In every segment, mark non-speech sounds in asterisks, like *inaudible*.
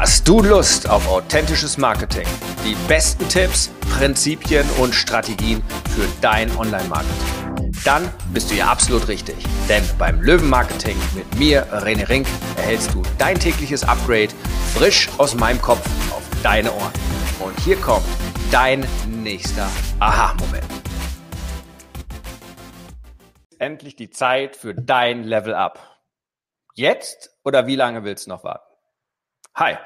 Hast du Lust auf authentisches Marketing? Die besten Tipps, Prinzipien und Strategien für dein Online-Marketing? Dann bist du ja absolut richtig. Denn beim Löwen-Marketing mit mir, René Rink, erhältst du dein tägliches Upgrade frisch aus meinem Kopf auf deine Ohren. Und hier kommt dein nächster Aha-Moment. Endlich die Zeit für dein Level Up. Jetzt oder wie lange willst du noch warten? Hi,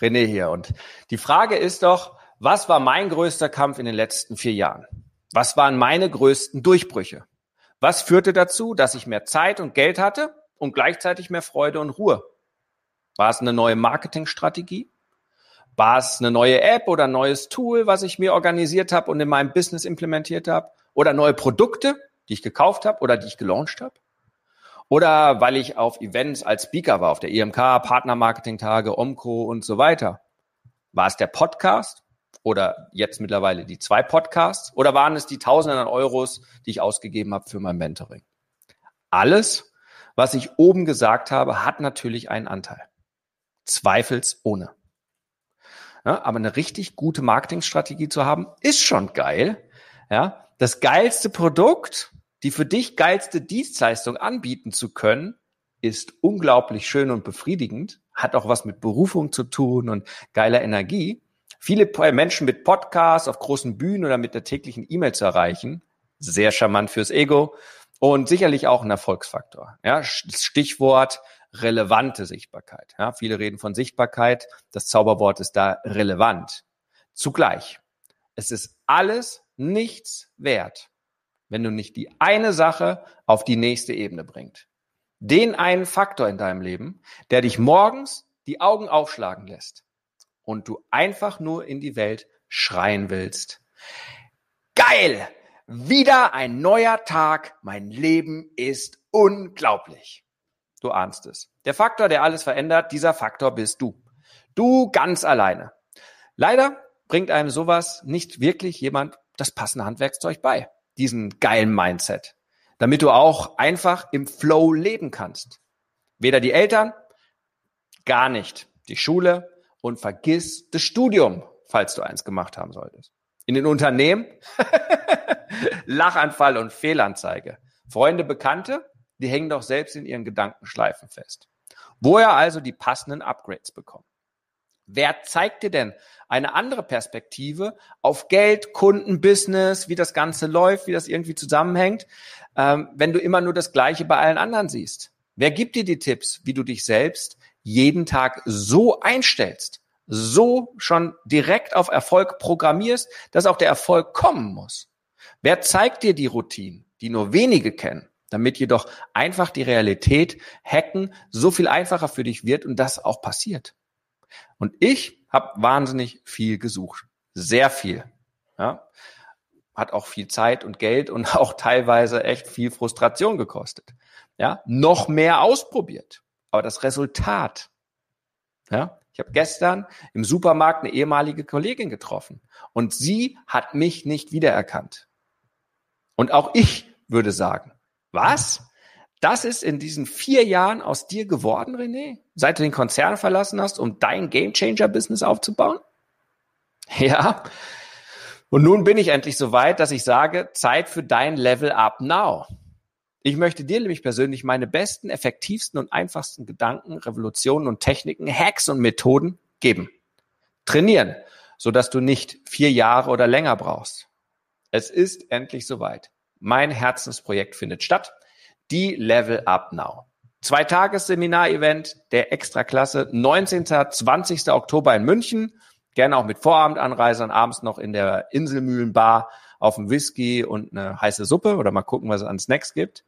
René hier. Und die Frage ist doch, was war mein größter Kampf in den letzten vier Jahren? Was waren meine größten Durchbrüche? Was führte dazu, dass ich mehr Zeit und Geld hatte und gleichzeitig mehr Freude und Ruhe? War es eine neue Marketingstrategie? War es eine neue App oder ein neues Tool, was ich mir organisiert habe und in meinem Business implementiert habe? Oder neue Produkte, die ich gekauft habe oder die ich gelauncht habe? Oder weil ich auf Events als Speaker war, auf der IMK, Partnermarketing-Tage, OMCO und so weiter. War es der Podcast oder jetzt mittlerweile die zwei Podcasts oder waren es die Tausenden an Euros, die ich ausgegeben habe für mein Mentoring? Alles, was ich oben gesagt habe, hat natürlich einen Anteil. Zweifelsohne. Ja, aber eine richtig gute Marketingstrategie zu haben, ist schon geil. Ja, das geilste Produkt die für dich geilste Dienstleistung anbieten zu können, ist unglaublich schön und befriedigend, hat auch was mit Berufung zu tun und geiler Energie. Viele Menschen mit Podcasts auf großen Bühnen oder mit der täglichen E-Mail zu erreichen, sehr charmant fürs Ego und sicherlich auch ein Erfolgsfaktor. Ja, Stichwort relevante Sichtbarkeit. Ja, viele reden von Sichtbarkeit. Das Zauberwort ist da relevant. Zugleich. Es ist alles nichts wert, wenn du nicht die eine Sache auf die nächste Ebene bringt. Den einen Faktor in deinem Leben, der dich morgens die Augen aufschlagen lässt und du einfach nur in die Welt schreien willst. Geil! Wieder ein neuer Tag. Mein Leben ist unglaublich. Du ahnst es. Der Faktor, der alles verändert, dieser Faktor bist du. Du ganz alleine. Leider bringt einem sowas nicht wirklich jemand das passende Handwerkszeug bei diesen geilen Mindset, damit du auch einfach im Flow leben kannst. Weder die Eltern, gar nicht die Schule und vergiss das Studium, falls du eins gemacht haben solltest. In den Unternehmen *laughs* Lachanfall und Fehlanzeige. Freunde, Bekannte, die hängen doch selbst in ihren Gedankenschleifen fest. Woher also die passenden Upgrades bekommen. Wer zeigt dir denn eine andere Perspektive auf Geld, Kunden, Business, wie das Ganze läuft, wie das irgendwie zusammenhängt, ähm, wenn du immer nur das Gleiche bei allen anderen siehst? Wer gibt dir die Tipps, wie du dich selbst jeden Tag so einstellst, so schon direkt auf Erfolg programmierst, dass auch der Erfolg kommen muss? Wer zeigt dir die Routinen, die nur wenige kennen, damit jedoch einfach die Realität hacken so viel einfacher für dich wird und das auch passiert? Und ich habe wahnsinnig viel gesucht. Sehr viel. Ja. Hat auch viel Zeit und Geld und *laughs* auch teilweise echt viel Frustration gekostet. Ja. Noch mehr ausprobiert. Aber das Resultat, ja, ich habe gestern im Supermarkt eine ehemalige Kollegin getroffen und sie hat mich nicht wiedererkannt. Und auch ich würde sagen, was? Das ist in diesen vier Jahren aus dir geworden, René, seit du den Konzern verlassen hast, um dein Gamechanger-Business aufzubauen? *laughs* Ja. Und nun bin ich endlich so weit, dass ich sage, Zeit für dein Level Up Now. Ich möchte dir nämlich persönlich meine besten, effektivsten und einfachsten Gedanken, Revolutionen und Techniken, Hacks und Methoden geben. Trainieren, sodass du nicht vier Jahre oder länger brauchst. Es ist endlich soweit. Mein Herzensprojekt findet statt die Level Up Now. Zwei Tages-Seminar-Event der Extraklasse, 19. 20. Oktober in München. Gerne auch mit Vorabendanreise und abends noch in der Inselmühlenbar auf dem Whisky und eine heiße Suppe oder mal gucken, was es an Snacks gibt.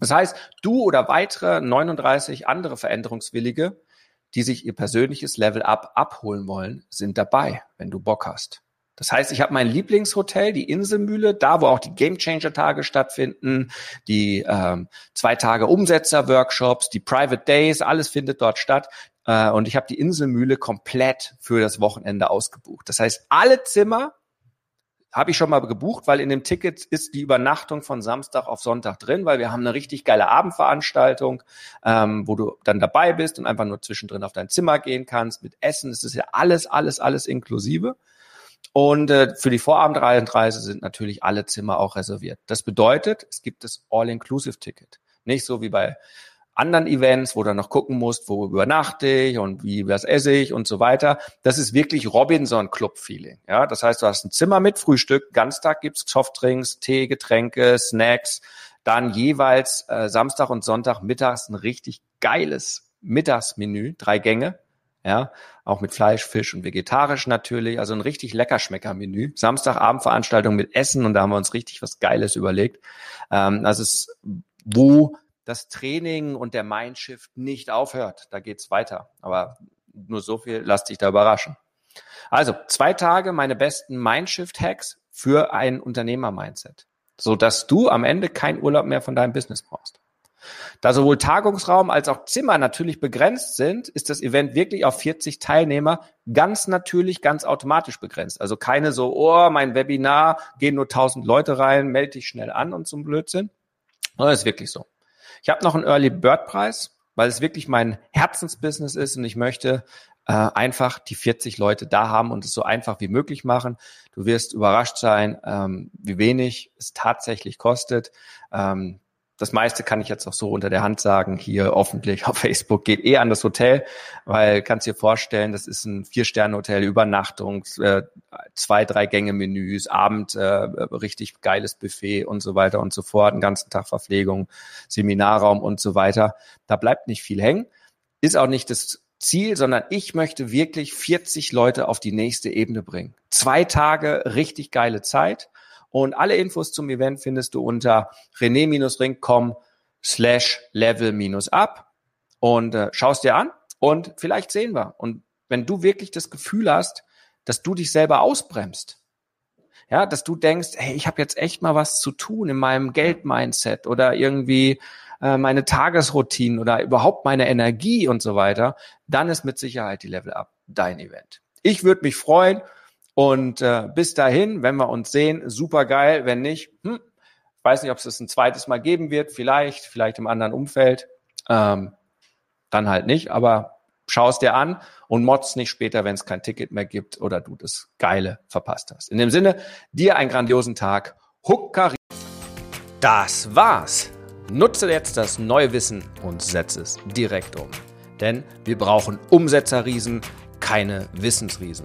Das heißt, du oder weitere 39 andere Veränderungswillige, die sich ihr persönliches Level Up abholen wollen, sind dabei, wenn du Bock hast. Das heißt, ich habe mein Lieblingshotel, die Inselmühle, da wo auch die Gamechanger-Tage stattfinden, die ähm, zwei Tage Umsetzer-Workshops, die Private Days, alles findet dort statt. Äh, und ich habe die Inselmühle komplett für das Wochenende ausgebucht. Das heißt, alle Zimmer habe ich schon mal gebucht, weil in dem Ticket ist die Übernachtung von Samstag auf Sonntag drin, weil wir haben eine richtig geile Abendveranstaltung, ähm, wo du dann dabei bist und einfach nur zwischendrin auf dein Zimmer gehen kannst mit Essen. Es ist ja alles, alles, alles inklusive. Und äh, für die Vorabendreise sind natürlich alle Zimmer auch reserviert. Das bedeutet, es gibt das All-Inclusive-Ticket. Nicht so wie bei anderen Events, wo du noch gucken musst, wo übernachte ich und wie was esse ich und so weiter. Das ist wirklich Robinson Club Feeling. Ja, das heißt, du hast ein Zimmer mit Frühstück, Ganztag gibt's Softdrinks, Tee, Getränke, Snacks, dann jeweils äh, Samstag und Sonntag mittags ein richtig geiles Mittagsmenü, drei Gänge. Ja, auch mit Fleisch, Fisch und vegetarisch natürlich. Also ein richtig lecker Schmecker-Menü. Samstagabendveranstaltung mit Essen und da haben wir uns richtig was Geiles überlegt. Ähm, das ist, wo das Training und der Mindshift nicht aufhört. Da geht's weiter. Aber nur so viel, lass dich da überraschen. Also zwei Tage meine besten Mindshift-Hacks für ein Unternehmer-Mindset, so dass du am Ende keinen Urlaub mehr von deinem Business brauchst. Da sowohl Tagungsraum als auch Zimmer natürlich begrenzt sind, ist das Event wirklich auf 40 Teilnehmer ganz natürlich, ganz automatisch begrenzt. Also keine so, oh, mein Webinar, gehen nur 1000 Leute rein, melde dich schnell an und zum Blödsinn. Das ist wirklich so. Ich habe noch einen Early Bird Preis, weil es wirklich mein Herzensbusiness ist und ich möchte äh, einfach die 40 Leute da haben und es so einfach wie möglich machen. Du wirst überrascht sein, ähm, wie wenig es tatsächlich kostet. Ähm, das meiste kann ich jetzt auch so unter der Hand sagen, hier öffentlich auf Facebook, geht eh an das Hotel, weil kannst dir vorstellen, das ist ein Vier-Sterne-Hotel, Übernachtung, äh, zwei, drei Gänge-Menüs, Abend, äh, richtig geiles Buffet und so weiter und so fort, einen ganzen Tag Verpflegung, Seminarraum und so weiter. Da bleibt nicht viel hängen. Ist auch nicht das Ziel, sondern ich möchte wirklich 40 Leute auf die nächste Ebene bringen. Zwei Tage richtig geile Zeit und alle Infos zum Event findest du unter rené-ring.com slash level-up und äh, schaust dir an und vielleicht sehen wir. Und wenn du wirklich das Gefühl hast, dass du dich selber ausbremst, ja, dass du denkst, hey, ich habe jetzt echt mal was zu tun in meinem Geldmindset oder irgendwie äh, meine Tagesroutinen oder überhaupt meine Energie und so weiter, dann ist mit Sicherheit die Level Up dein Event. Ich würde mich freuen, und äh, bis dahin, wenn wir uns sehen, super geil. Wenn nicht, hm, weiß nicht, ob es das ein zweites Mal geben wird. Vielleicht, vielleicht im anderen Umfeld. Ähm, dann halt nicht. Aber schau es dir an und motz nicht später, wenn es kein Ticket mehr gibt oder du das Geile verpasst hast. In dem Sinne, dir einen grandiosen Tag. Huckari. Das war's. Nutze jetzt das neue Wissen und setze es direkt um. Denn wir brauchen Umsetzerriesen, keine Wissensriesen.